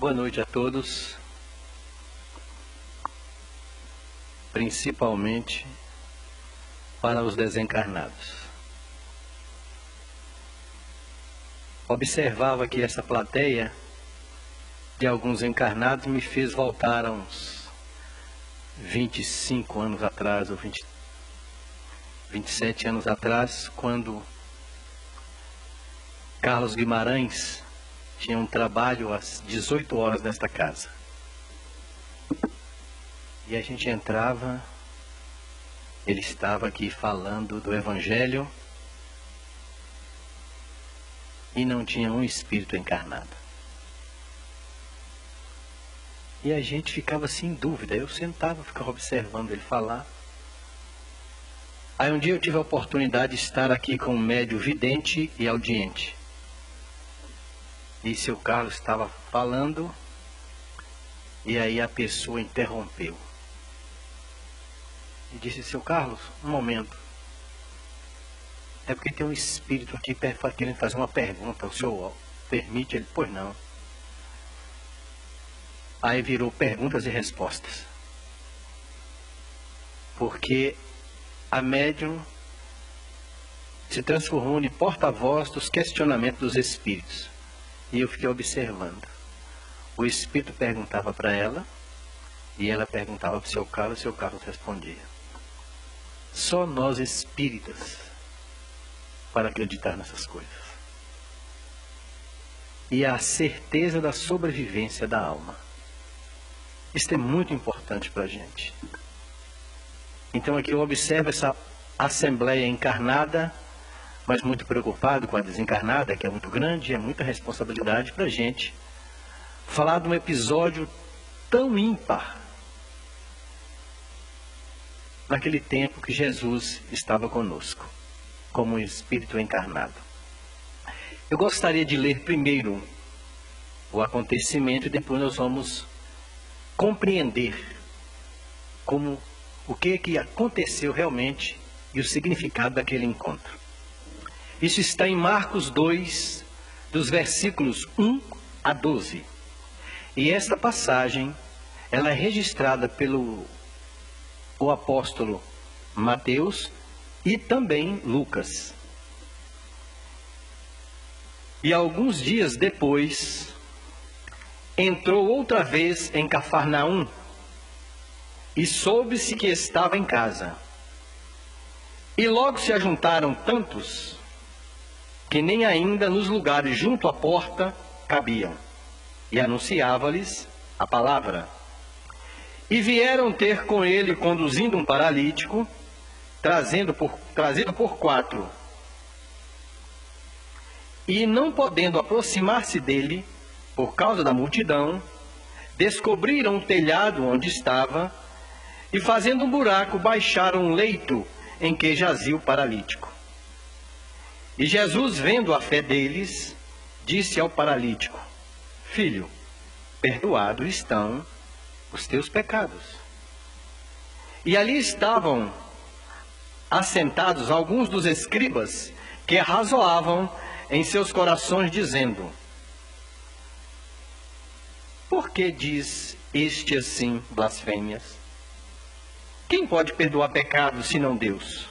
Boa noite a todos, principalmente para os desencarnados. Observava que essa plateia de alguns encarnados me fez voltar a uns 25 anos atrás, ou 20, 27 anos atrás, quando Carlos Guimarães tinha um trabalho às 18 horas nesta casa. E a gente entrava, ele estava aqui falando do Evangelho e não tinha um espírito encarnado. E a gente ficava assim em dúvida. Eu sentava, ficava observando ele falar. Aí um dia eu tive a oportunidade de estar aqui com um médio vidente e audiente. E seu Carlos estava falando, e aí a pessoa interrompeu. E disse, seu Carlos, um momento. É porque tem um espírito aqui querendo fazer uma pergunta. O senhor permite? Ele, pois não. Aí virou perguntas e respostas. Porque a médium se transformou em porta-voz dos questionamentos dos espíritos. E eu fiquei observando. O espírito perguntava para ela, e ela perguntava para o seu Carlos, e o seu Carlos respondia. Só nós espíritas para acreditar nessas coisas. E a certeza da sobrevivência da alma. Isso é muito importante para a gente. Então aqui eu observo essa assembleia encarnada mas muito preocupado com a desencarnada, que é muito grande, é muita responsabilidade para a gente falar de um episódio tão ímpar naquele tempo que Jesus estava conosco, como Espírito encarnado. Eu gostaria de ler primeiro o acontecimento e depois nós vamos compreender como o que que aconteceu realmente e o significado daquele encontro. Isso está em Marcos 2, dos versículos 1 a 12. E esta passagem, ela é registrada pelo o apóstolo Mateus e também Lucas. E alguns dias depois, entrou outra vez em Cafarnaum e soube-se que estava em casa. E logo se ajuntaram tantos que nem ainda nos lugares junto à porta cabiam, e anunciava-lhes a palavra. E vieram ter com ele, conduzindo um paralítico, trazendo por, trazido por quatro. E não podendo aproximar-se dele, por causa da multidão, descobriram o telhado onde estava, e fazendo um buraco, baixaram um leito em que jazia o paralítico. E Jesus, vendo a fé deles, disse ao paralítico: Filho, perdoados estão os teus pecados. E ali estavam assentados alguns dos escribas que arrazoavam em seus corações, dizendo: Por que diz este assim blasfêmias? Quem pode perdoar pecados senão Deus?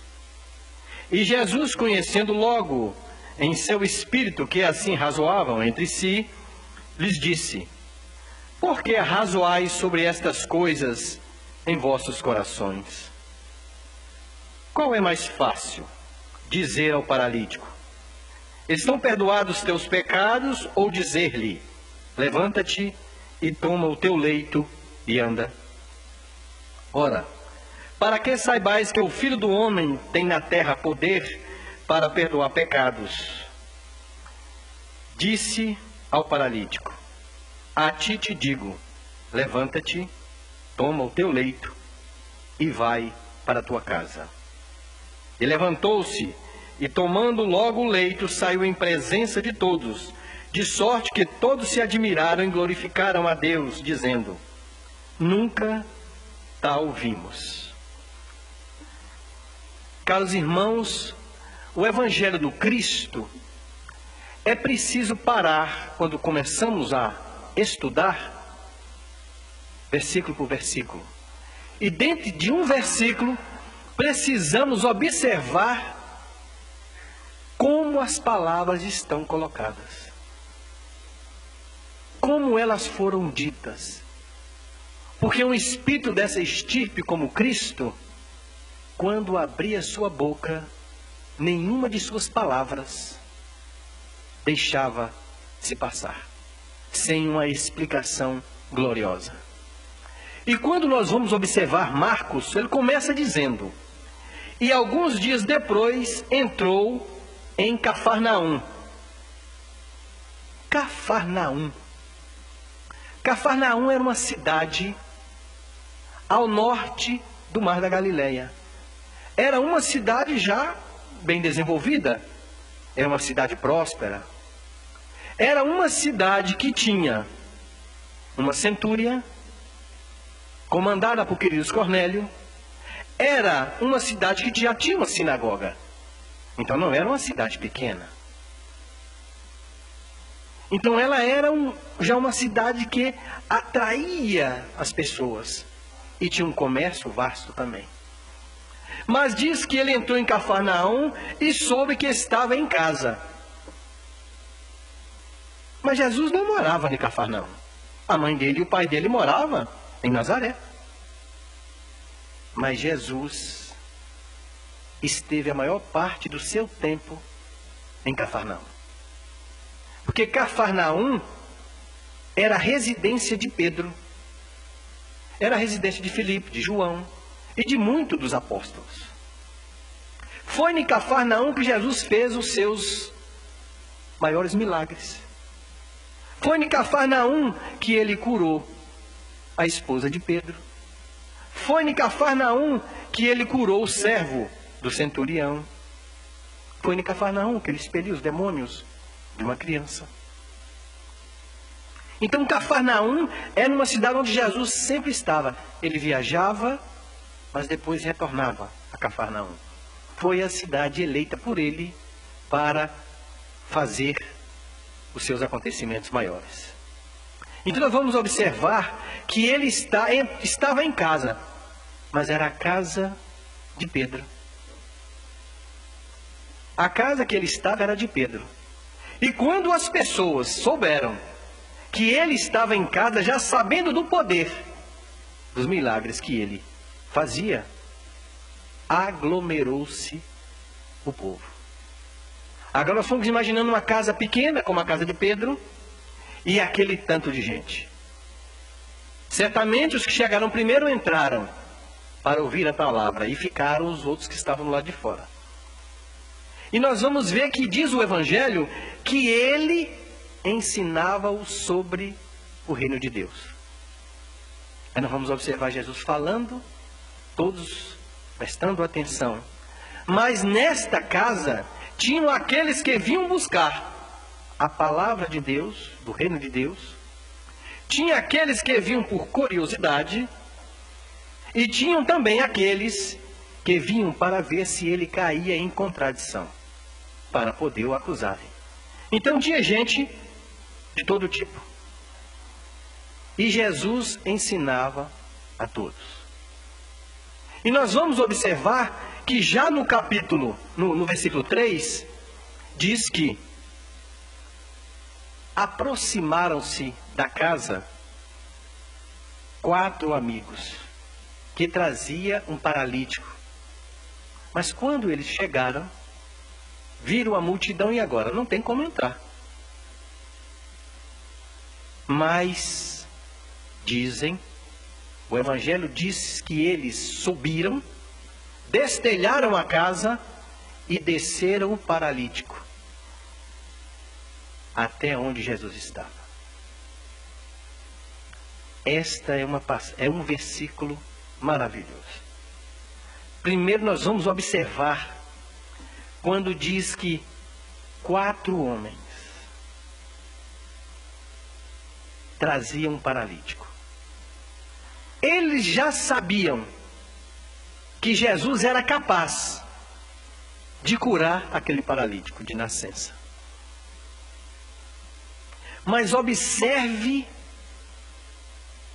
E Jesus, conhecendo logo em seu espírito que assim razoavam entre si, lhes disse: Por que razoais sobre estas coisas em vossos corações? Qual é mais fácil dizer ao paralítico: Estão perdoados teus pecados, ou dizer-lhe: Levanta-te e toma o teu leito e anda? Ora, para que saibais que o Filho do Homem tem na terra poder para perdoar pecados. Disse ao paralítico: A ti te digo, levanta-te, toma o teu leito e vai para a tua casa. E levantou-se e, tomando logo o leito, saiu em presença de todos, de sorte que todos se admiraram e glorificaram a Deus, dizendo: Nunca tal vimos. Caros irmãos, o Evangelho do Cristo é preciso parar quando começamos a estudar versículo por versículo. E dentro de um versículo, precisamos observar como as palavras estão colocadas. Como elas foram ditas. Porque um espírito dessa estirpe como Cristo, quando abria sua boca, nenhuma de suas palavras deixava se passar, sem uma explicação gloriosa. E quando nós vamos observar Marcos, ele começa dizendo: E alguns dias depois entrou em Cafarnaum. Cafarnaum. Cafarnaum era uma cidade ao norte do Mar da Galileia. Era uma cidade já bem desenvolvida, era uma cidade próspera. Era uma cidade que tinha uma centúria, comandada por Queridos Cornélio, era uma cidade que já tinha uma sinagoga. Então não era uma cidade pequena. Então ela era um, já uma cidade que atraía as pessoas e tinha um comércio vasto também. Mas diz que ele entrou em Cafarnaum e soube que estava em casa. Mas Jesus não morava em Cafarnaum. A mãe dele e o pai dele moravam em Nazaré. Mas Jesus esteve a maior parte do seu tempo em Cafarnaum. Porque Cafarnaum era a residência de Pedro, era a residência de Filipe, de João e de muitos dos apóstolos. Foi em Cafarnaum que Jesus fez os seus maiores milagres. Foi em Cafarnaum que ele curou a esposa de Pedro. Foi em Cafarnaum que ele curou o servo do centurião. Foi em Cafarnaum que ele expeliu os demônios de uma criança. Então Cafarnaum era uma cidade onde Jesus sempre estava. Ele viajava, mas depois retornava a Cafarnaum. Foi a cidade eleita por ele para fazer os seus acontecimentos maiores. Então nós vamos observar que ele está, estava em casa, mas era a casa de Pedro. A casa que ele estava era de Pedro. E quando as pessoas souberam que ele estava em casa, já sabendo do poder dos milagres que ele fazia, aglomerou-se o povo. Agora nós fomos imaginando uma casa pequena, como a casa de Pedro, e aquele tanto de gente. Certamente os que chegaram primeiro entraram para ouvir a palavra e ficaram os outros que estavam do lado de fora. E nós vamos ver que diz o Evangelho que ele ensinava-os sobre o reino de Deus. Aí nós vamos observar Jesus falando, todos prestando atenção. Mas nesta casa tinham aqueles que vinham buscar a palavra de Deus, do reino de Deus, tinha aqueles que vinham por curiosidade, e tinham também aqueles que vinham para ver se ele caía em contradição, para poder o acusarem. Então tinha gente de todo tipo. E Jesus ensinava a todos. E nós vamos observar que já no capítulo, no, no versículo 3, diz que aproximaram-se da casa quatro amigos que trazia um paralítico. Mas quando eles chegaram, viram a multidão e agora não tem como entrar. Mas dizem, o evangelho diz que eles subiram, destelharam a casa e desceram o paralítico até onde Jesus estava. Esta é, uma, é um versículo maravilhoso. Primeiro nós vamos observar quando diz que quatro homens traziam um paralítico. Eles já sabiam que Jesus era capaz de curar aquele paralítico de nascença. Mas observe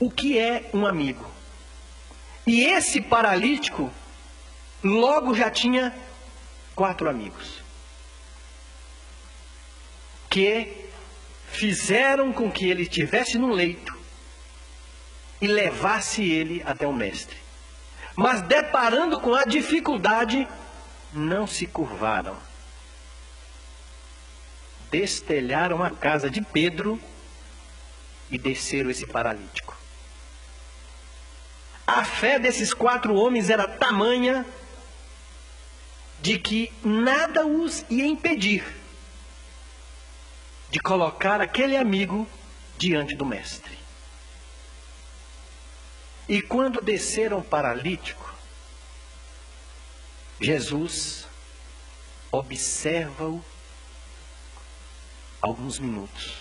o que é um amigo. E esse paralítico logo já tinha quatro amigos que fizeram com que ele estivesse no leito e levasse ele até o mestre. Mas deparando com a dificuldade, não se curvaram. Destelharam a casa de Pedro e desceram esse paralítico. A fé desses quatro homens era tamanha de que nada os ia impedir de colocar aquele amigo diante do Mestre. E quando desceram paralítico, Jesus observa-o alguns minutos.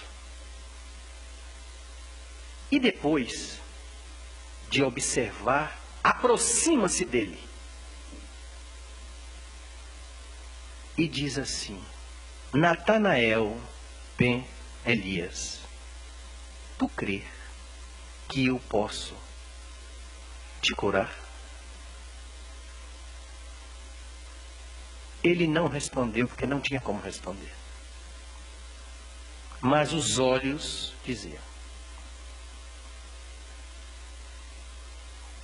E depois de observar, aproxima-se dele e diz assim: Natanael ben Elias, tu crê que eu posso te curar? Ele não respondeu porque não tinha como responder. Mas os olhos diziam.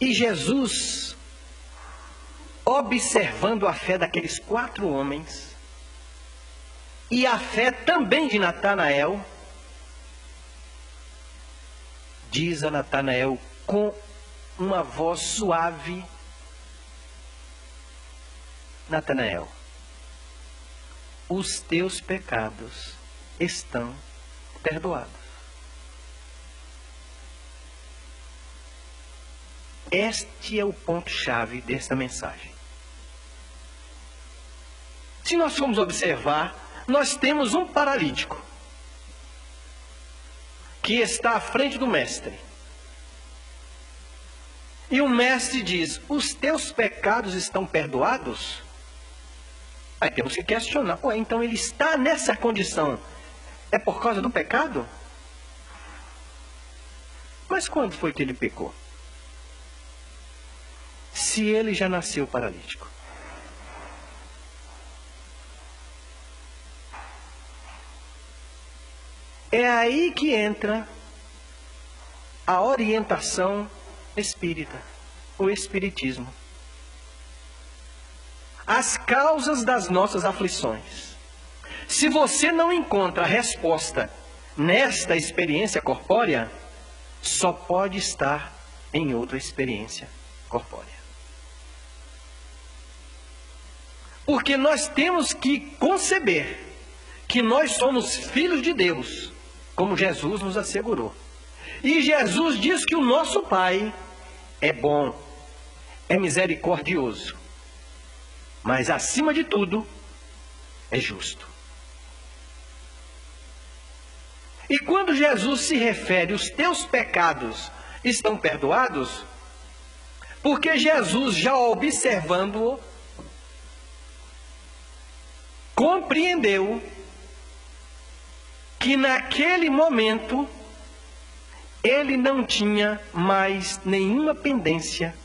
E Jesus, observando a fé daqueles quatro homens, e a fé também de Natanael, diz a Natanael com uma voz suave: Natanael, os teus pecados estão perdoados. Este é o ponto-chave desta mensagem. Se nós formos observar, nós temos um paralítico que está à frente do mestre. E o mestre diz: Os teus pecados estão perdoados? Aí temos que questionar: Ué, então ele está nessa condição. É por causa do pecado? Mas quando foi que ele pecou? se ele já nasceu paralítico? É aí que entra a orientação espírita, o espiritismo. As causas das nossas aflições. Se você não encontra resposta nesta experiência corpórea, só pode estar em outra experiência corpórea. Porque nós temos que conceber que nós somos filhos de Deus, como Jesus nos assegurou. E Jesus diz que o nosso Pai é bom, é misericordioso, mas acima de tudo, é justo. E quando Jesus se refere, os teus pecados estão perdoados, porque Jesus, já observando-o, compreendeu que naquele momento ele não tinha mais nenhuma pendência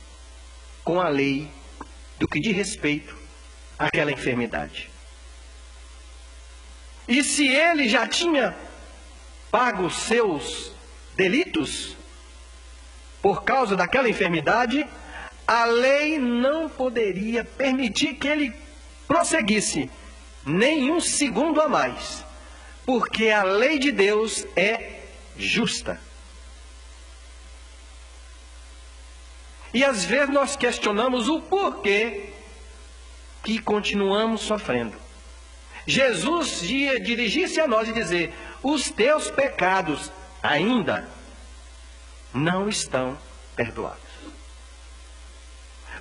com a lei do que diz respeito àquela enfermidade. E se ele já tinha pago os seus delitos por causa daquela enfermidade, a lei não poderia permitir que ele prosseguisse nenhum segundo a mais, porque a lei de Deus é justa. E às vezes nós questionamos o porquê que continuamos sofrendo. Jesus ia dirigir-se a nós e dizer: os teus pecados ainda não estão perdoados.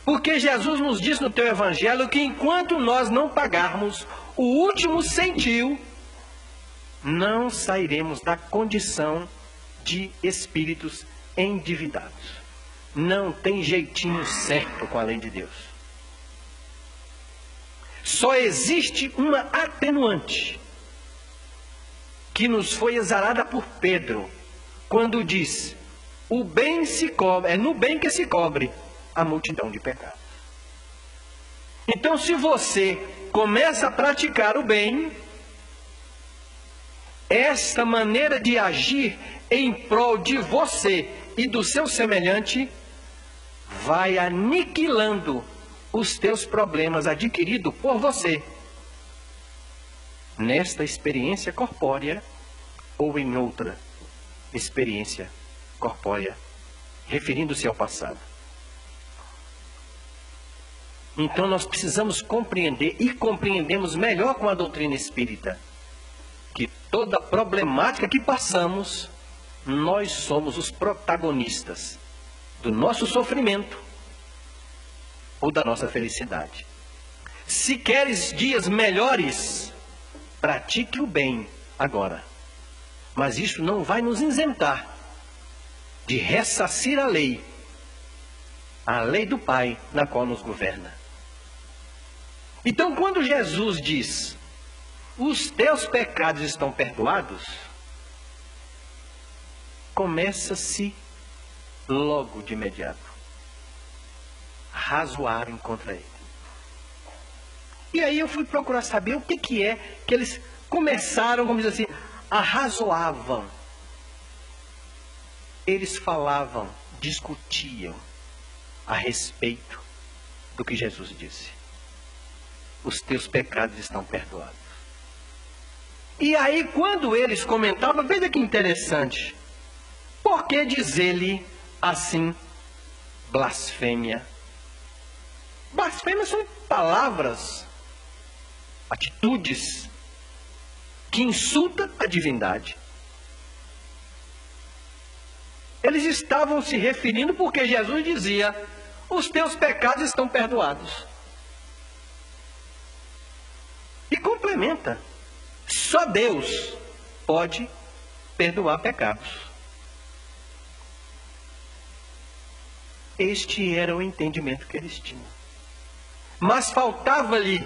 Porque Jesus nos diz no teu evangelho que enquanto nós não pagarmos o último sentiu, não sairemos da condição de espíritos endividados. Não tem jeitinho certo com a lei de Deus. Só existe uma atenuante que nos foi exalada por Pedro, quando diz: o bem se cobre, é no bem que se cobre a multidão de pecados. Então, se você começa a praticar o bem, esta maneira de agir em prol de você e do seu semelhante vai aniquilando os teus problemas adquiridos por você nesta experiência corpórea ou em outra experiência corpórea, referindo-se ao passado. Então nós precisamos compreender e compreendemos melhor com a doutrina espírita que toda problemática que passamos, nós somos os protagonistas do nosso sofrimento ou da nossa felicidade. Se queres dias melhores, pratique o bem agora. Mas isso não vai nos isentar de ressarcir a lei, a lei do Pai na qual nos governa. Então, quando Jesus diz: Os teus pecados estão perdoados, começa-se logo de imediato razoarem contra ele. E aí eu fui procurar saber o que, que é que eles começaram, como diz assim, arrazoavam. Eles falavam, discutiam a respeito do que Jesus disse os teus pecados estão perdoados. E aí, quando eles comentavam, veja que interessante. Por que dizer-lhe assim blasfêmia? Blasfêmia são palavras, atitudes que insultam a divindade. Eles estavam se referindo porque Jesus dizia: os teus pecados estão perdoados. E complementa: só Deus pode perdoar pecados. Este era o entendimento que eles tinham. Mas faltava-lhe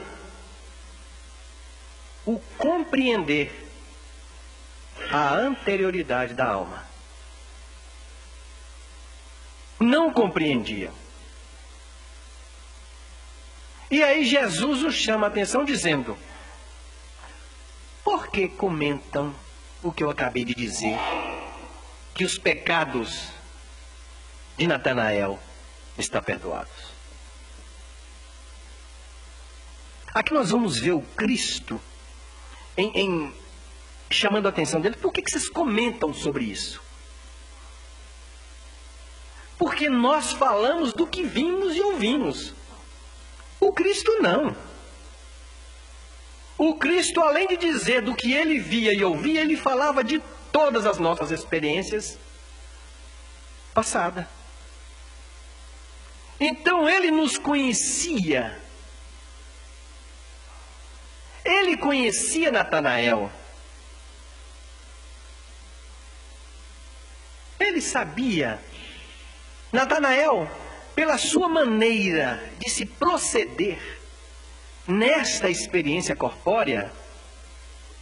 o compreender a anterioridade da alma. Não compreendiam. E aí Jesus os chama a atenção dizendo: por que comentam o que eu acabei de dizer? Que os pecados de Natanael estão perdoados. Aqui nós vamos ver o Cristo em, em chamando a atenção dele. Por que, que vocês comentam sobre isso? Porque nós falamos do que vimos e ouvimos. O Cristo não. O Cristo, além de dizer do que ele via e ouvia, ele falava de todas as nossas experiências passadas. Então ele nos conhecia. Ele conhecia Natanael. Ele sabia. Natanael, pela sua maneira de se proceder, nesta experiência corpórea,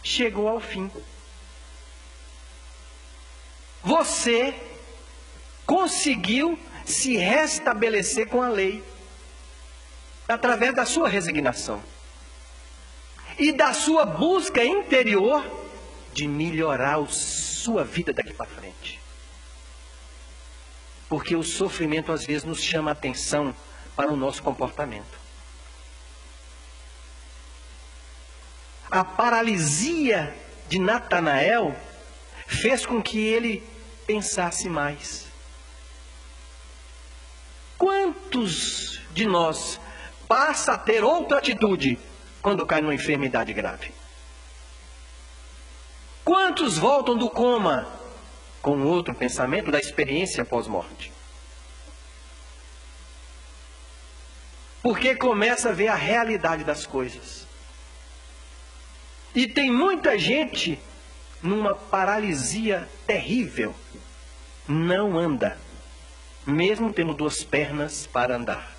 chegou ao fim. Você conseguiu se restabelecer com a lei através da sua resignação e da sua busca interior de melhorar a sua vida daqui para frente. Porque o sofrimento às vezes nos chama a atenção para o nosso comportamento. a paralisia de Natanael fez com que ele pensasse mais. Quantos de nós passa a ter outra atitude quando cai numa enfermidade grave? Quantos voltam do coma com outro pensamento da experiência pós-morte? Porque começa a ver a realidade das coisas. E tem muita gente numa paralisia terrível. Não anda, mesmo tendo duas pernas para andar.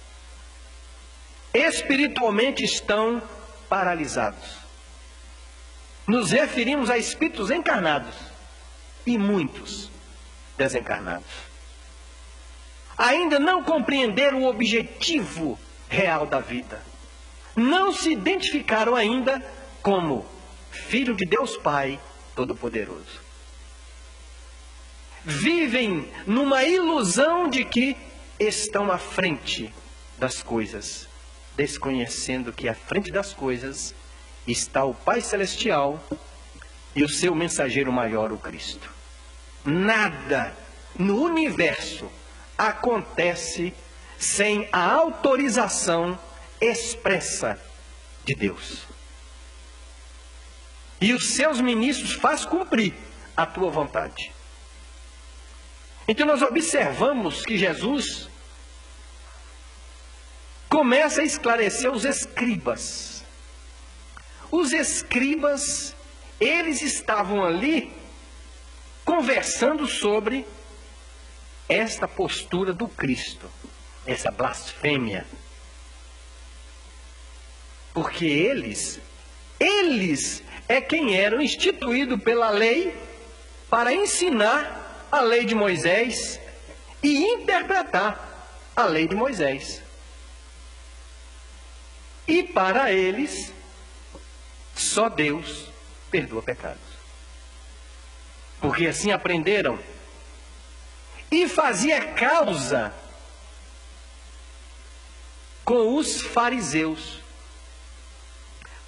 Espiritualmente estão paralisados. Nos referimos a espíritos encarnados e muitos desencarnados. ainda não compreenderam o objetivo real da vida. Não se identificaram ainda como filho de Deus Pai Todo-Poderoso. Vivem numa ilusão de que estão à frente das coisas, desconhecendo que à frente das coisas está o Pai Celestial e o seu mensageiro maior, o Cristo. Nada no universo acontece sem a autorização expressa de Deus. E os seus ministros faz cumprir a tua vontade. Então nós observamos que Jesus começa a esclarecer os escribas. Os escribas, eles estavam ali conversando sobre esta postura do Cristo, essa blasfêmia. Porque eles, eles é quem eram instituídos pela lei para ensinar a lei de Moisés e interpretar a lei de Moisés. E para eles, só Deus perdoa pecados. Porque assim aprenderam e fazia causa com os fariseus.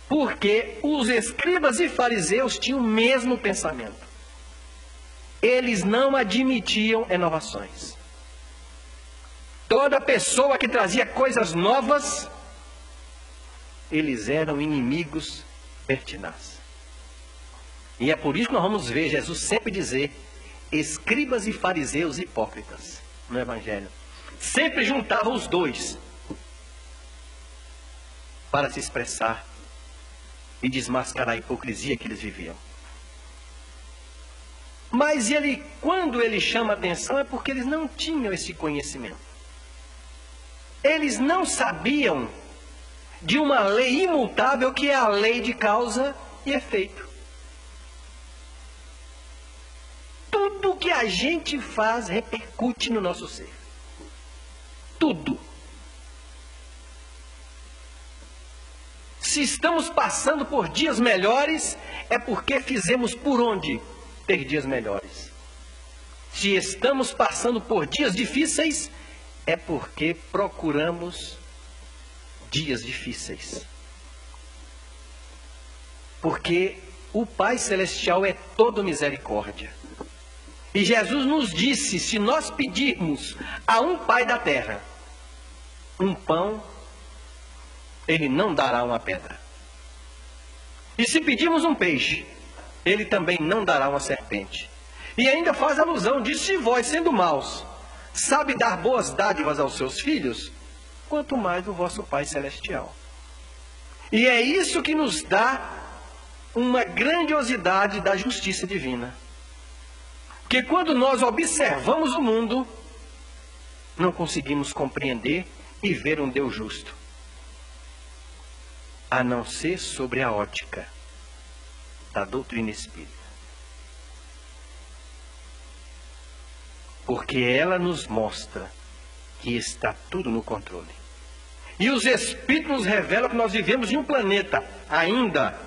Porque os escribas e fariseus tinham o mesmo pensamento. Eles não admitiam inovações. Toda pessoa que trazia coisas novas, eles eram inimigos pertinazes. E é por isso que nós vamos ver Jesus sempre dizer escribas e fariseus hipócritas no Evangelho. Sempre juntava os dois para se expressar e desmascarar a hipocrisia que eles viviam. Mas ele, quando ele chama atenção, é porque eles não tinham esse conhecimento. Eles não sabiam de uma lei imutável que é a lei de causa e efeito. Tudo que a gente faz repercute no nosso ser. Tudo. Se estamos passando por dias melhores, é porque fizemos por onde ter dias melhores. Se estamos passando por dias difíceis, é porque procuramos dias difíceis. Porque o Pai Celestial é todo misericórdia. E Jesus nos disse: se nós pedirmos a um pai da terra um pão, ele não dará uma pedra. E se pedirmos um peixe, ele também não dará uma serpente. E ainda faz alusão: diz: se vós, sendo maus, sabe dar boas dádivas aos seus filhos, quanto mais o vosso Pai Celestial. E é isso que nos dá uma grandiosidade da justiça divina que quando nós observamos o mundo, não conseguimos compreender e ver um Deus justo, a não ser sobre a ótica da doutrina espírita. Porque ela nos mostra que está tudo no controle. E os Espíritos nos revelam que nós vivemos em um planeta ainda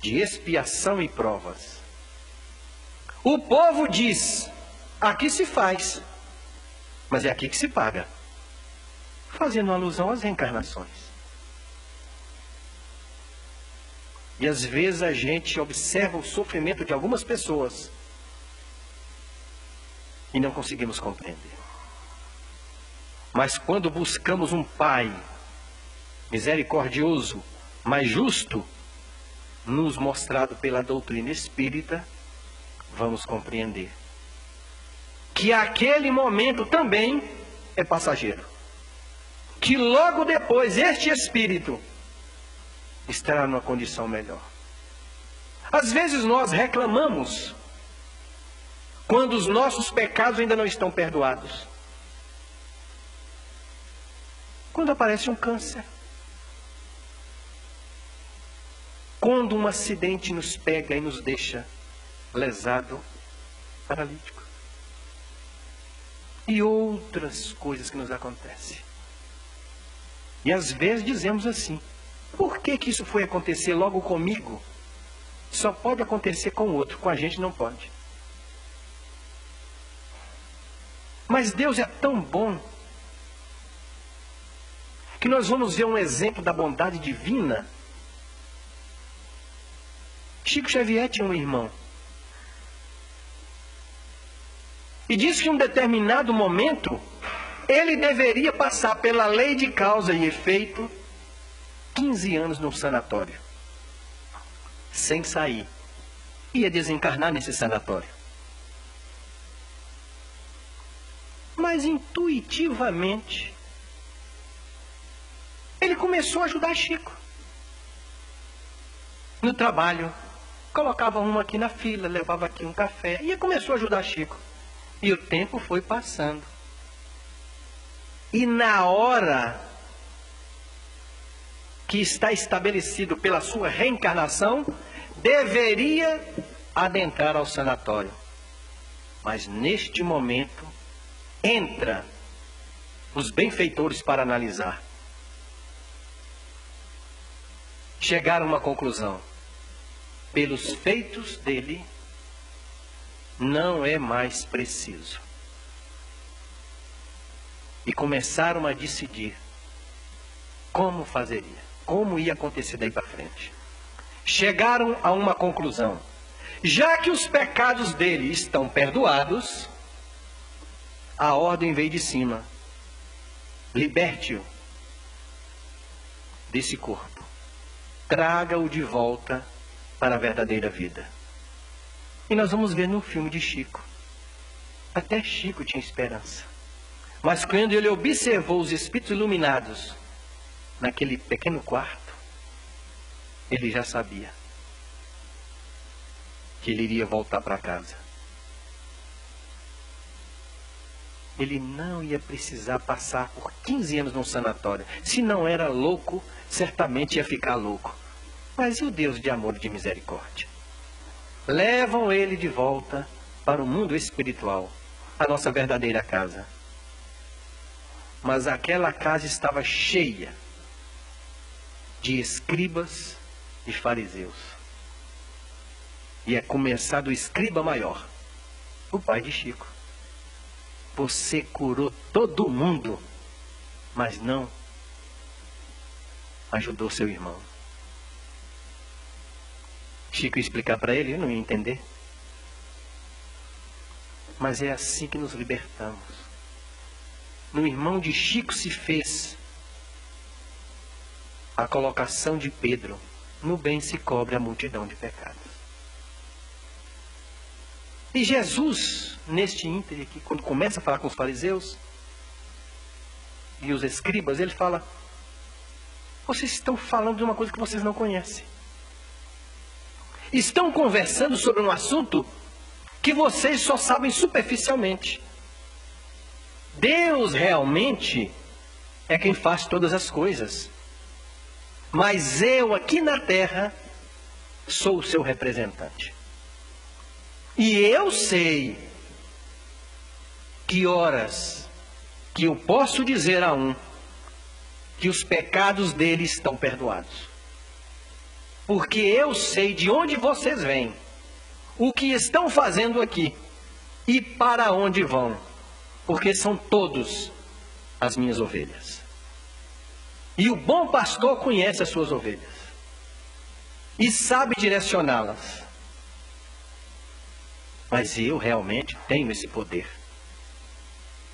de expiação e provas. O povo diz: aqui se faz, mas é aqui que se paga. Fazendo alusão às reencarnações. E às vezes a gente observa o sofrimento de algumas pessoas e não conseguimos compreender. Mas quando buscamos um Pai misericordioso, mas justo, nos mostrado pela doutrina espírita, vamos compreender que aquele momento também é passageiro. Que logo depois este espírito estará numa condição melhor. Às vezes nós reclamamos quando os nossos pecados ainda não estão perdoados. Quando aparece um câncer. Quando um acidente nos pega e nos deixa lesado, paralítico. e outras coisas que nos acontecem. E às vezes dizemos assim: por que, que isso foi acontecer logo comigo? Só pode acontecer com o outro, com a gente não pode. Mas Deus é tão bom que nós vamos ver um exemplo da bondade divina. Chico Xavier tinha um irmão. E disse que em um determinado momento ele deveria passar pela lei de causa e efeito 15 anos num sanatório, sem sair. Ia desencarnar nesse sanatório. Mas intuitivamente, ele começou a ajudar Chico. No trabalho, colocava uma aqui na fila, levava aqui um café e começou a ajudar Chico. E o tempo foi passando. E na hora que está estabelecido pela sua reencarnação, deveria adentrar ao sanatório. Mas neste momento, entra os benfeitores para analisar. Chegaram a uma conclusão. Pelos feitos dele, não é mais preciso. E começaram a decidir como fazeria, como ia acontecer daí para frente. Chegaram a uma conclusão. Já que os pecados dele estão perdoados, a ordem veio de cima. Liberte-o desse corpo. Traga-o de volta para a verdadeira vida. E nós vamos ver no filme de Chico. Até Chico tinha esperança. Mas quando ele observou os espíritos iluminados naquele pequeno quarto, ele já sabia que ele iria voltar para casa. Ele não ia precisar passar por 15 anos num sanatório. Se não era louco, certamente ia ficar louco. Mas e o Deus de amor e de misericórdia? levam ele de volta para o mundo espiritual, a nossa verdadeira casa. Mas aquela casa estava cheia de escribas e fariseus. E é começar do escriba maior, o pai de Chico. Você curou todo mundo, mas não ajudou seu irmão. Chico ia explicar para ele, ele não ia entender. Mas é assim que nos libertamos. No irmão de Chico se fez a colocação de Pedro: no bem se cobre a multidão de pecados. E Jesus, neste ínter aqui, quando começa a falar com os fariseus e os escribas, ele fala: vocês estão falando de uma coisa que vocês não conhecem estão conversando sobre um assunto que vocês só sabem superficialmente. Deus realmente é quem faz todas as coisas. Mas eu aqui na terra sou o seu representante. E eu sei que horas que eu posso dizer a um que os pecados dele estão perdoados porque eu sei de onde vocês vêm, o que estão fazendo aqui e para onde vão, porque são todos as minhas ovelhas. E o bom pastor conhece as suas ovelhas e sabe direcioná-las. Mas eu realmente tenho esse poder.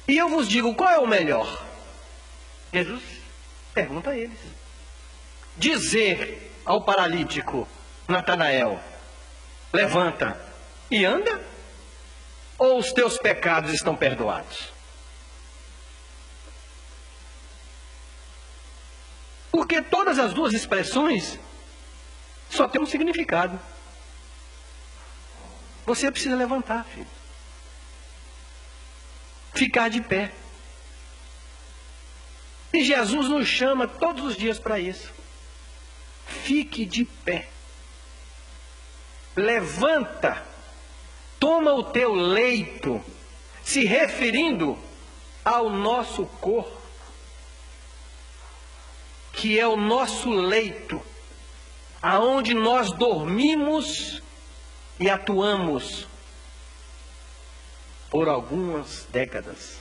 E eu vos digo: qual é o melhor? Jesus pergunta a eles. Dizer ao paralítico Natanael: Levanta e anda? Ou os teus pecados estão perdoados? Porque todas as duas expressões só têm um significado. Você precisa levantar, filho. Ficar de pé. E Jesus nos chama todos os dias para isso. Fique de pé. Levanta. Toma o teu leito. Se referindo ao nosso corpo, que é o nosso leito, aonde nós dormimos e atuamos por algumas décadas.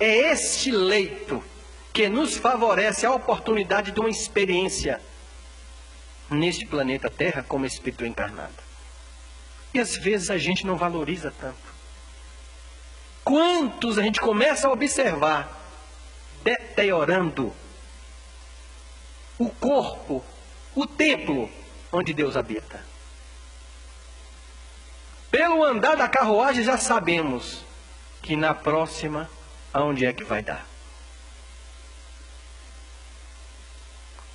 É este leito que nos favorece a oportunidade de uma experiência neste planeta Terra como espírito encarnado. E às vezes a gente não valoriza tanto. Quantos a gente começa a observar deteriorando o corpo, o templo onde Deus habita. Pelo andar da carruagem já sabemos que na próxima aonde é que vai dar.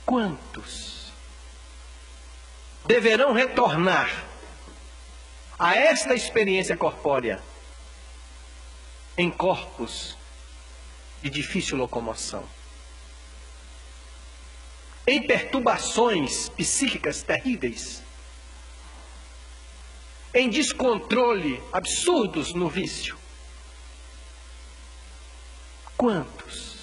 Quantos deverão retornar a esta experiência corpórea em corpos de difícil locomoção? Em perturbações psíquicas terríveis, em descontrole absurdos no vício. Quantos?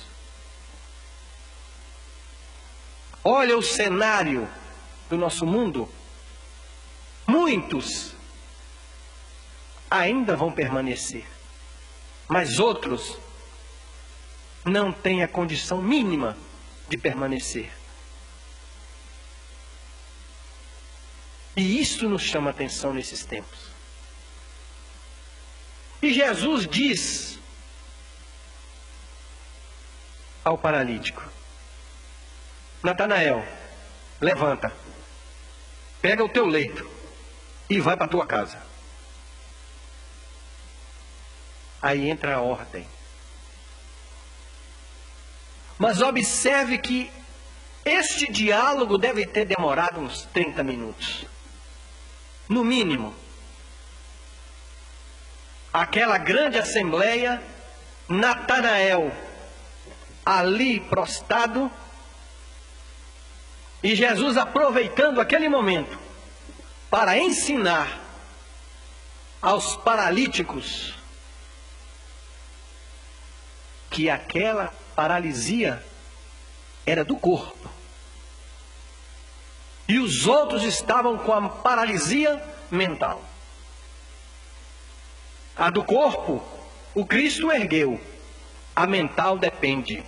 Olha o cenário do nosso mundo. Muitos ainda vão permanecer, mas outros não têm a condição mínima de permanecer. E isso nos chama atenção nesses tempos. E Jesus diz ao paralítico: Natanael, levanta, pega o teu leito e vai para tua casa. Aí entra a ordem. Mas observe que este diálogo deve ter demorado uns 30 minutos no mínimo, aquela grande assembleia, Natanael ali prostrado, e Jesus aproveitando aquele momento para ensinar aos paralíticos que aquela paralisia era do corpo e os outros estavam com a paralisia mental. A do corpo, o Cristo ergueu. A mental depende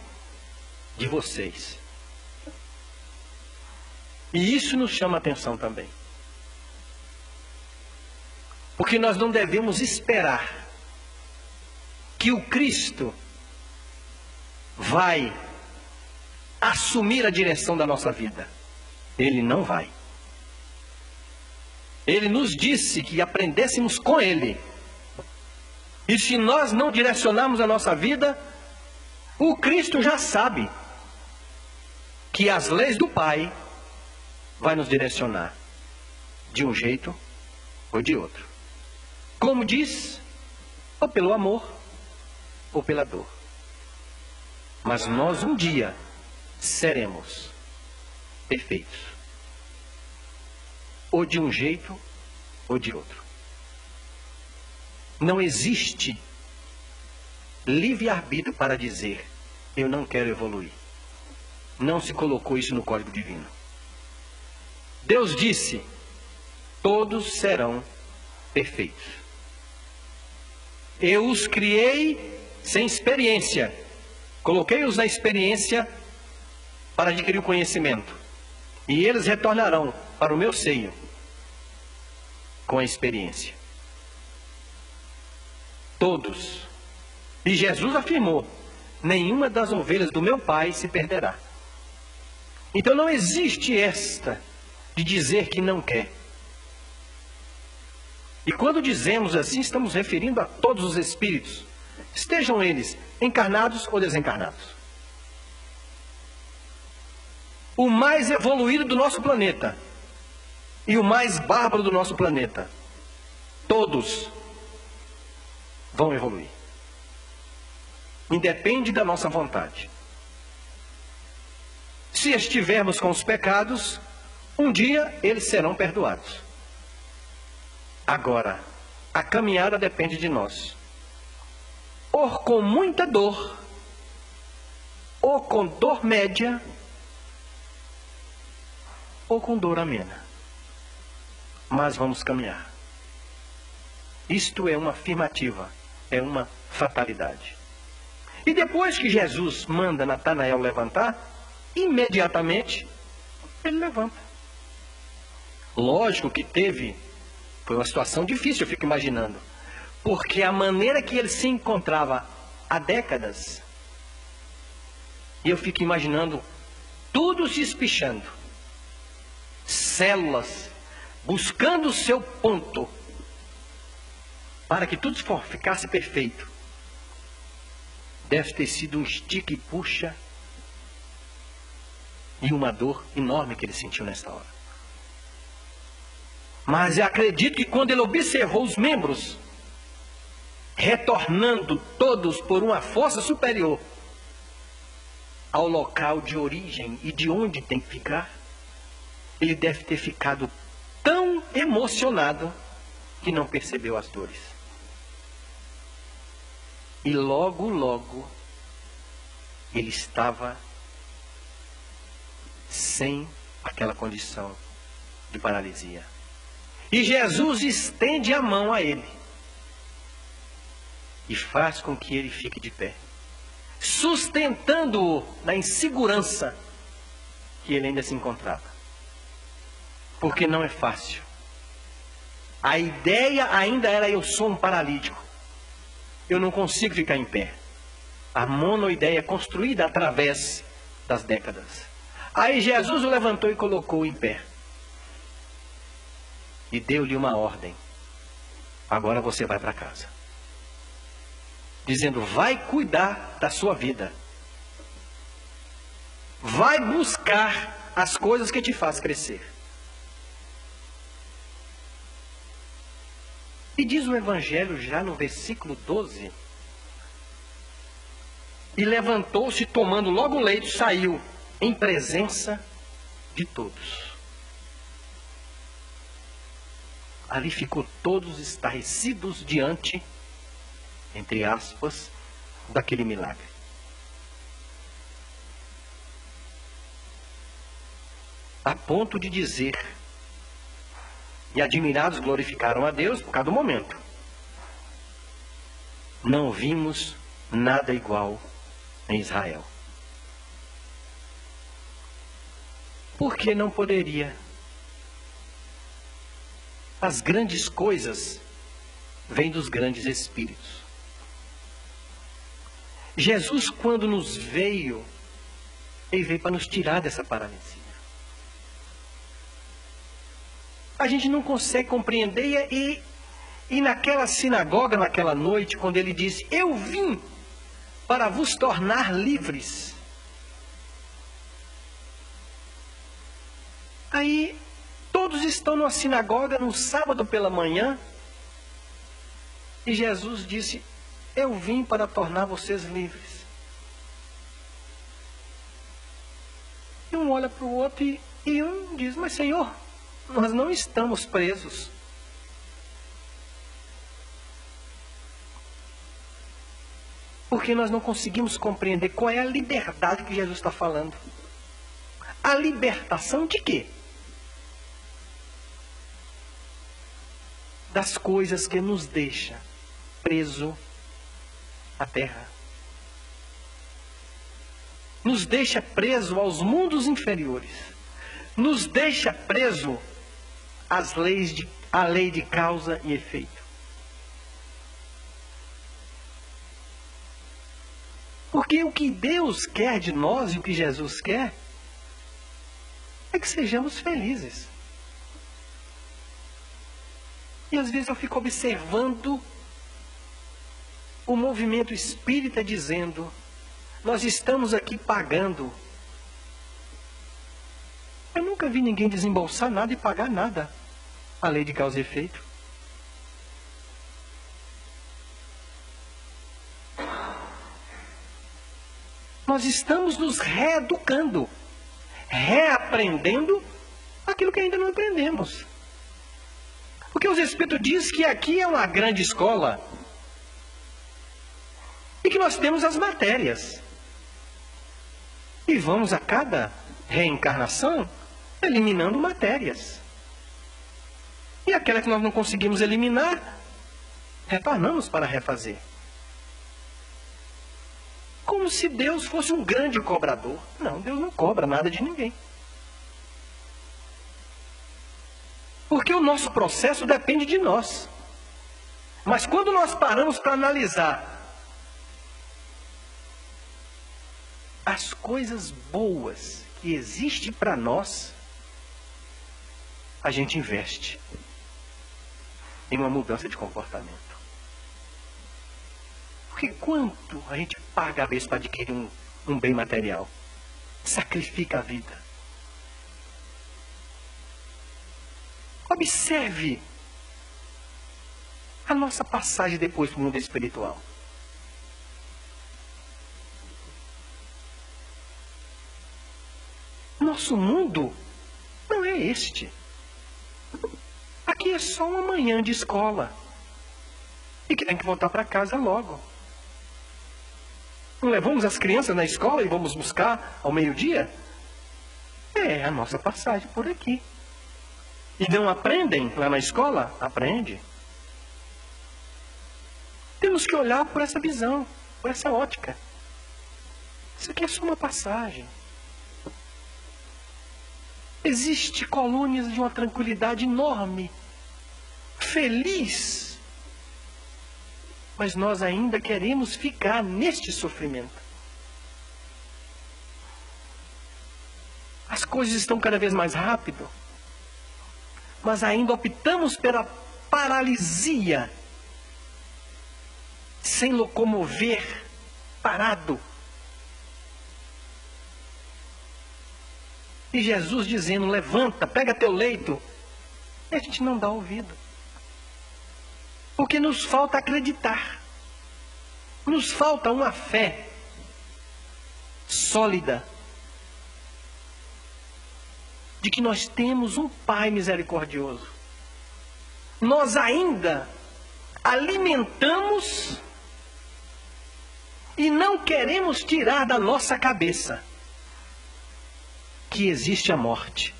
de vocês. E isso nos chama atenção também. Porque nós não devemos esperar que o Cristo vai assumir a direção da nossa vida. Ele não vai. Ele nos disse que aprendêssemos com Ele. E se nós não direcionarmos a nossa vida, o Cristo já sabe que as leis do Pai vai nos direcionar de um jeito ou de outro. Como diz, ou pelo amor ou pela dor. Mas nós um dia seremos perfeitos. Ou de um jeito ou de outro. Não existe livre-arbítrio para dizer eu não quero evoluir. Não se colocou isso no código divino. Deus disse: todos serão perfeitos. Eu os criei sem experiência. Coloquei-os na experiência para adquirir o conhecimento. E eles retornarão para o meu seio com a experiência. Todos. E Jesus afirmou: nenhuma das ovelhas do meu pai se perderá. Então não existe esta de dizer que não quer. E quando dizemos assim, estamos referindo a todos os espíritos, estejam eles encarnados ou desencarnados. o mais evoluído do nosso planeta e o mais bárbaro do nosso planeta. Todos vão evoluir. Independe da nossa vontade. Se estivermos com os pecados, um dia eles serão perdoados. Agora, a caminhada depende de nós. ou com muita dor, ou com dor média, ou com dor amena. Mas vamos caminhar. Isto é uma afirmativa, é uma fatalidade. E depois que Jesus manda Natanael levantar, imediatamente ele levanta. Lógico que teve, foi uma situação difícil, eu fico imaginando. Porque a maneira que ele se encontrava há décadas, e eu fico imaginando tudo se espichando, células buscando o seu ponto, para que tudo ficasse perfeito. Deve ter sido um estica e puxa e uma dor enorme que ele sentiu nesta hora. Mas eu acredito que quando ele observou os membros retornando todos por uma força superior ao local de origem e de onde tem que ficar, ele deve ter ficado emocionado que não percebeu as dores. E logo, logo, ele estava sem aquela condição de paralisia. E Jesus estende a mão a ele e faz com que ele fique de pé, sustentando-o na insegurança que ele ainda se encontrava. Porque não é fácil. A ideia ainda era eu sou um paralítico. Eu não consigo ficar em pé. A monoideia construída através das décadas. Aí Jesus o levantou e colocou em pé. E deu-lhe uma ordem. Agora você vai para casa. Dizendo: vai cuidar da sua vida. Vai buscar as coisas que te faz crescer. E diz o Evangelho já no versículo 12. E levantou-se, tomando logo o leito, saiu em presença de todos. Ali ficou todos estarrecidos diante, entre aspas, daquele milagre. A ponto de dizer, e admirados glorificaram a Deus por cada momento. Não vimos nada igual em Israel. Por que não poderia? As grandes coisas vêm dos grandes espíritos. Jesus, quando nos veio, ele veio para nos tirar dessa paralisia. A gente não consegue compreender e, e naquela sinagoga, naquela noite, quando ele disse: Eu vim para vos tornar livres. Aí todos estão numa sinagoga no sábado pela manhã e Jesus disse: Eu vim para tornar vocês livres. E um olha para o outro e, e um diz: Mas Senhor, nós não estamos presos. Porque nós não conseguimos compreender qual é a liberdade que Jesus está falando. A libertação de quê? das coisas que nos deixa preso à terra. Nos deixa preso aos mundos inferiores. Nos deixa preso às leis de, à lei de causa e efeito. Porque o que Deus quer de nós e o que Jesus quer é que sejamos felizes. E às vezes eu fico observando o movimento espírita dizendo: nós estamos aqui pagando. Nunca vi ninguém desembolsar nada e pagar nada. A lei de causa e efeito. Nós estamos nos reeducando, reaprendendo aquilo que ainda não aprendemos. Porque os Espíritos dizem que aqui é uma grande escola. e que nós temos as matérias. E vamos a cada reencarnação eliminando matérias. E aquela que nós não conseguimos eliminar, retornamos para refazer. Como se Deus fosse um grande cobrador. Não, Deus não cobra nada de ninguém. Porque o nosso processo depende de nós. Mas quando nós paramos para analisar as coisas boas que existem para nós, a gente investe em uma mudança de comportamento. Porque quanto a gente paga a vez para adquirir um, um bem material? Sacrifica a vida. Observe a nossa passagem depois para o mundo espiritual. Nosso mundo não é este. É só uma manhã de escola. E que tem que voltar para casa logo. Não levamos as crianças na escola e vamos buscar ao meio-dia? É a nossa passagem por aqui. E não aprendem lá na escola? Aprende. Temos que olhar por essa visão, por essa ótica. Isso aqui é só uma passagem. Existe colônias de uma tranquilidade enorme, feliz. Mas nós ainda queremos ficar neste sofrimento. As coisas estão cada vez mais rápido, mas ainda optamos pela paralisia, sem locomover, parado. E Jesus dizendo: levanta, pega teu leito. E a gente não dá ouvido. Porque nos falta acreditar. Nos falta uma fé sólida de que nós temos um Pai misericordioso. Nós ainda alimentamos e não queremos tirar da nossa cabeça que existe a morte.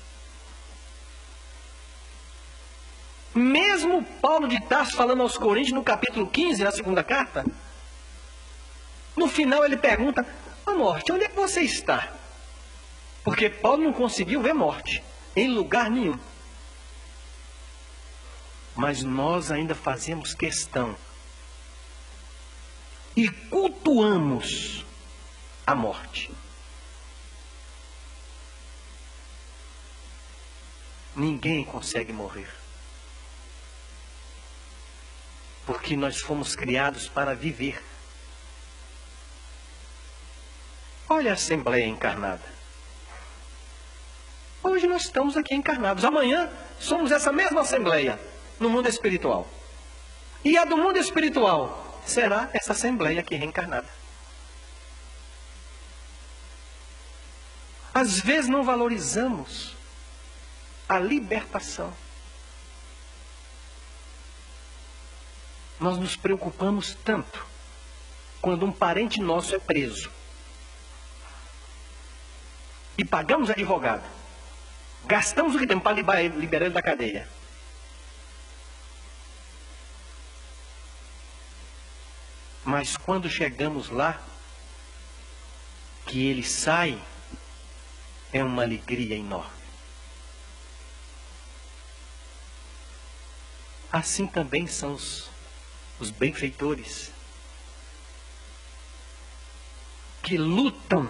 Mesmo Paulo de Tarso falando aos Coríntios no capítulo 15, na segunda carta, no final ele pergunta: A morte, onde é que você está? Porque Paulo não conseguiu ver morte em lugar nenhum. Mas nós ainda fazemos questão e cultuamos a morte. Ninguém consegue morrer. Porque nós fomos criados para viver. Olha a Assembleia encarnada. Hoje nós estamos aqui encarnados. Amanhã somos essa mesma Assembleia no mundo espiritual. E a do mundo espiritual será essa Assembleia aqui reencarnada. Às vezes não valorizamos a libertação. Nós nos preocupamos tanto quando um parente nosso é preso. E pagamos advogado. Gastamos o que temos para liberar ele da cadeia. Mas quando chegamos lá, que ele sai, é uma alegria enorme. assim também são os, os benfeitores que lutam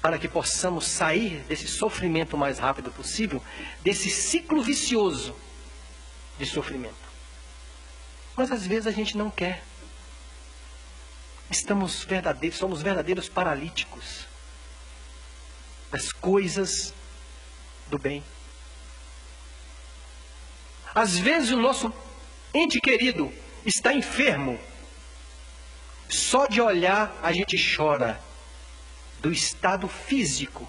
para que possamos sair desse sofrimento o mais rápido possível, desse ciclo vicioso de sofrimento. Mas às vezes a gente não quer. Estamos verdadeiros, somos verdadeiros paralíticos das coisas do bem. Às vezes o nosso ente querido está enfermo. Só de olhar a gente chora do estado físico.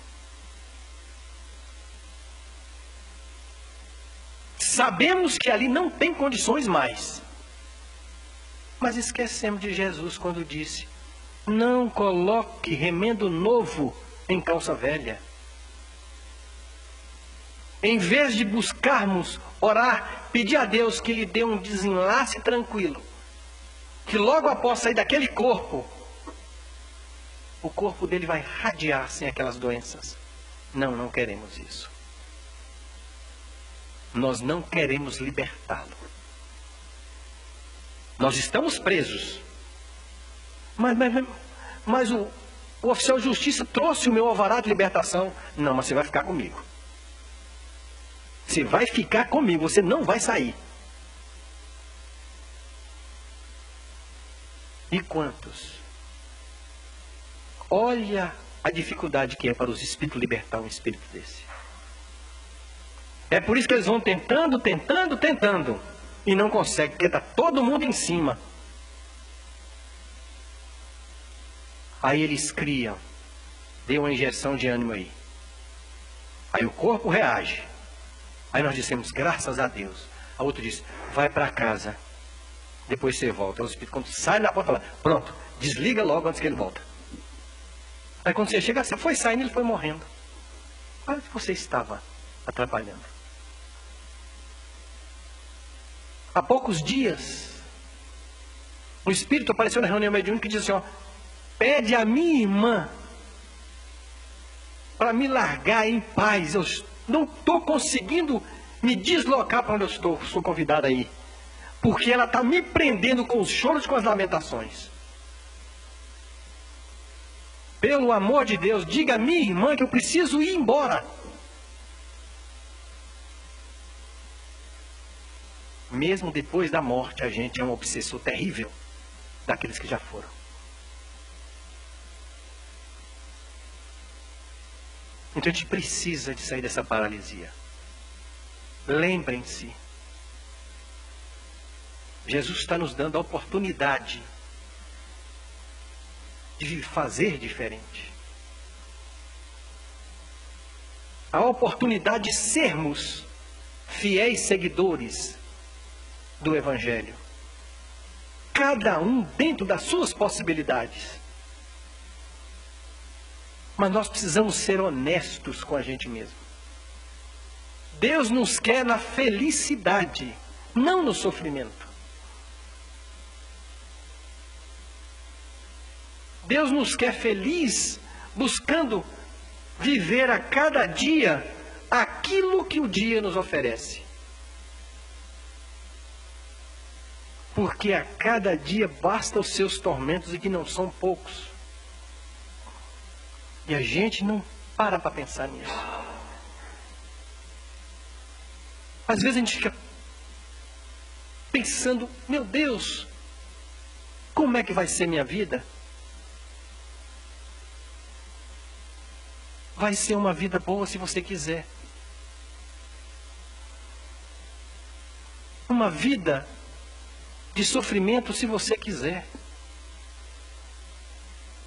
Sabemos que ali não tem condições mais. Mas esquecemos de Jesus quando disse: Não coloque remendo novo em calça velha. Em vez de buscarmos orar, pedir a Deus que lhe dê um desenlace tranquilo, que logo após sair daquele corpo, o corpo dele vai radiar sem aquelas doenças. Não, não queremos isso. Nós não queremos libertá-lo. Nós estamos presos. Mas, mas, mas o, o oficial de justiça trouxe o meu alvará de libertação. Não, mas você vai ficar comigo. Você vai ficar comigo, você não vai sair. E quantos? Olha a dificuldade que é para os espíritos libertar um espírito desse. É por isso que eles vão tentando, tentando, tentando. E não conseguem, porque está todo mundo em cima. Aí eles criam. Dê uma injeção de ânimo aí. Aí o corpo reage. Aí nós dissemos, graças a Deus. A outra diz, vai para casa. Depois você volta. O espírito, quando sai da porta, fala, pronto, desliga logo antes que ele volta. Aí quando você chega, você foi saindo, ele foi morrendo. Olha que você estava atrapalhando. Há poucos dias, um espírito apareceu na reunião mediúnica e disse assim, ó, pede a minha irmã para me largar em paz. Eu não estou conseguindo me deslocar para onde eu estou, sou convidada aí. Porque ela está me prendendo com os choros com as lamentações. Pelo amor de Deus, diga a minha irmã que eu preciso ir embora. Mesmo depois da morte, a gente é um obsessor terrível daqueles que já foram. Então a gente precisa de sair dessa paralisia. Lembrem-se, Jesus está nos dando a oportunidade de fazer diferente. A oportunidade de sermos fiéis seguidores do Evangelho. Cada um dentro das suas possibilidades. Mas nós precisamos ser honestos com a gente mesmo. Deus nos quer na felicidade, não no sofrimento. Deus nos quer feliz, buscando viver a cada dia aquilo que o dia nos oferece. Porque a cada dia basta os seus tormentos e que não são poucos. E a gente não para para pensar nisso. Às vezes a gente fica pensando, meu Deus, como é que vai ser minha vida? Vai ser uma vida boa se você quiser. Uma vida de sofrimento se você quiser.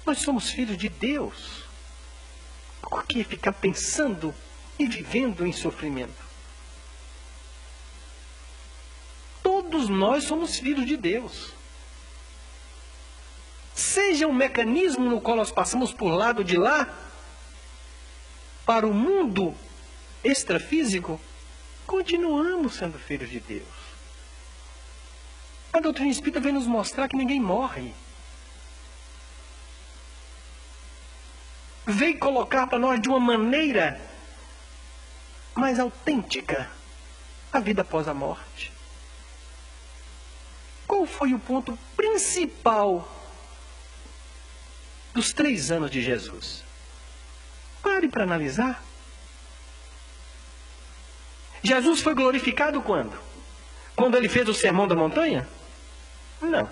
Nós somos filhos de Deus. Por que ficar pensando e vivendo em sofrimento? Todos nós somos filhos de Deus. Seja um mecanismo no qual nós passamos por lado de lá, para o mundo extrafísico, continuamos sendo filhos de Deus. A doutrina espírita vem nos mostrar que ninguém morre. Vem colocar para nós de uma maneira mais autêntica a vida após a morte. Qual foi o ponto principal dos três anos de Jesus? Pare para analisar. Jesus foi glorificado quando? Quando ele fez o sermão da montanha? Não.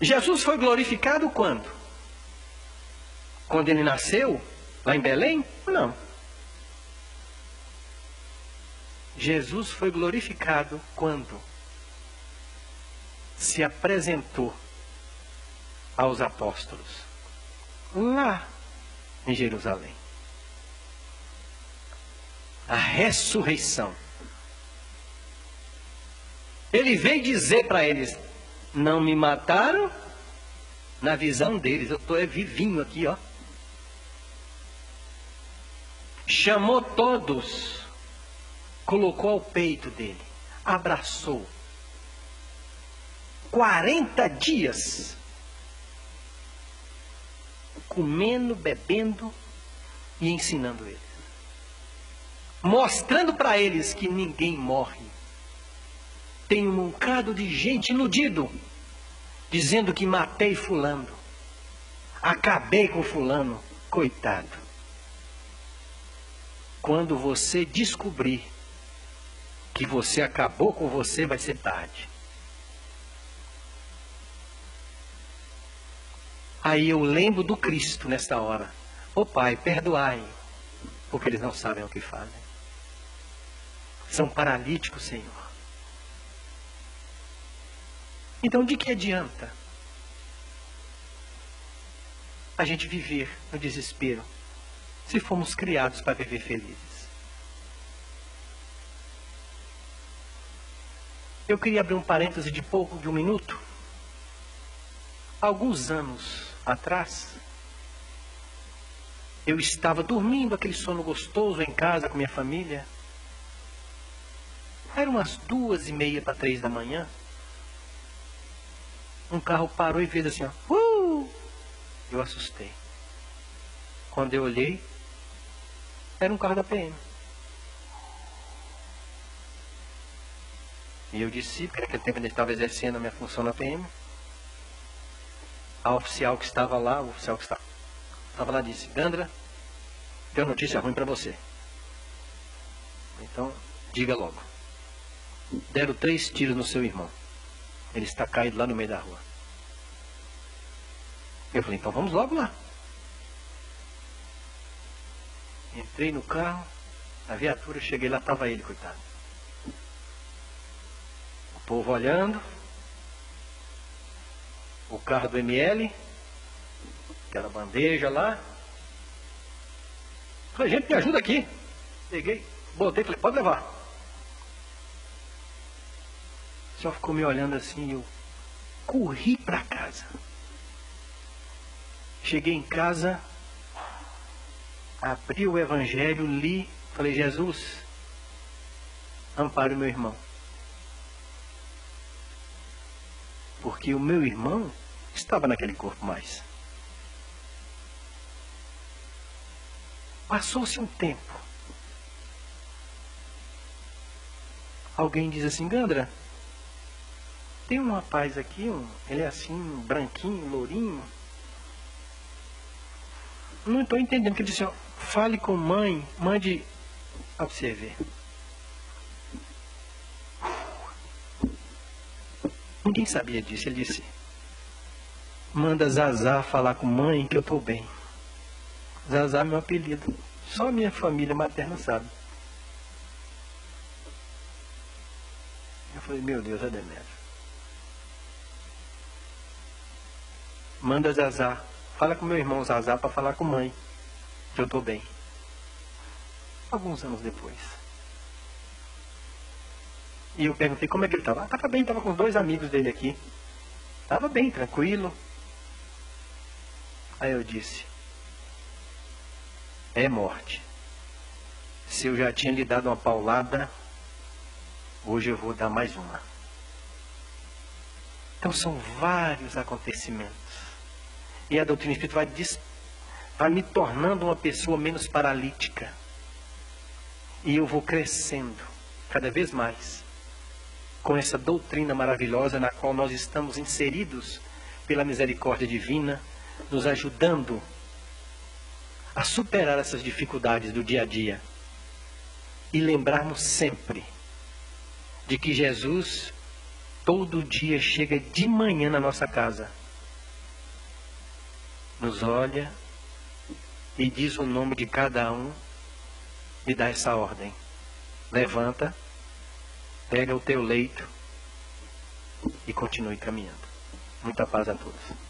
Jesus foi glorificado quando? Quando ele nasceu lá em Belém? Não. Jesus foi glorificado quando se apresentou aos apóstolos lá em Jerusalém. A ressurreição. Ele veio dizer para eles: não me mataram na visão deles. Eu estou é vivinho aqui, ó. Chamou todos, colocou ao peito dele, abraçou. 40 dias comendo, bebendo e ensinando eles. Mostrando para eles que ninguém morre. Tem um bocado de gente iludido dizendo que matei fulano, acabei com fulano, coitado. Quando você descobrir que você acabou com você, vai ser tarde. Aí eu lembro do Cristo nesta hora. Ô oh, Pai, perdoai, porque eles não sabem o que fazem. São paralíticos, Senhor. Então, de que adianta a gente viver no desespero se fomos criados para viver felizes? Eu queria abrir um parêntese de pouco, de um minuto. Alguns anos atrás, eu estava dormindo aquele sono gostoso em casa com minha família. Eram umas duas e meia para três da manhã um carro parou e fez assim, ó. Uh! Eu assustei. Quando eu olhei, era um carro da PM. E eu disse, porque naquele tempo a gente estava exercendo a minha função na PM. A oficial que estava lá, o oficial que estava, estava lá disse, Gandra, tenho notícia ruim para você. Então, diga logo. Deram três tiros no seu irmão. Ele está caído lá no meio da rua. Eu falei, então vamos logo lá. Entrei no carro, a viatura, cheguei lá, estava ele, coitado. O povo olhando. O carro do ML, aquela bandeja lá. Falei, gente, me ajuda aqui. Peguei, botei, falei, pode levar. Só ficou me olhando assim, eu corri para casa. Cheguei em casa, abri o Evangelho, li, falei, Jesus, ampare o meu irmão. Porque o meu irmão estava naquele corpo mais. Passou-se um tempo. Alguém diz assim, Gandra, tem um rapaz aqui, um, ele é assim, branquinho, lourinho. Não estou entendendo, que ele disse, fale com mãe, mande ver. Ninguém sabia disso. Ele disse, manda Zazá falar com mãe que eu estou bem. Zazá é meu apelido. Só minha família materna sabe. Eu falei, meu Deus, Demetrio. Manda Zazá. Fala com meu irmão Zazá para falar com mãe. Que eu estou bem. Alguns anos depois. E eu perguntei como é que ele estava. Ah, estava bem, estava com dois amigos dele aqui. Estava bem, tranquilo. Aí eu disse: É morte. Se eu já tinha lhe dado uma paulada, hoje eu vou dar mais uma. Então são vários acontecimentos e a doutrina espírita vai, vai me tornando uma pessoa menos paralítica. E eu vou crescendo cada vez mais com essa doutrina maravilhosa na qual nós estamos inseridos pela misericórdia divina, nos ajudando a superar essas dificuldades do dia a dia e lembrarmos sempre de que Jesus todo dia chega de manhã na nossa casa nos olha e diz o nome de cada um e dá essa ordem. Levanta, pega o teu leito e continue caminhando. Muita paz a todos.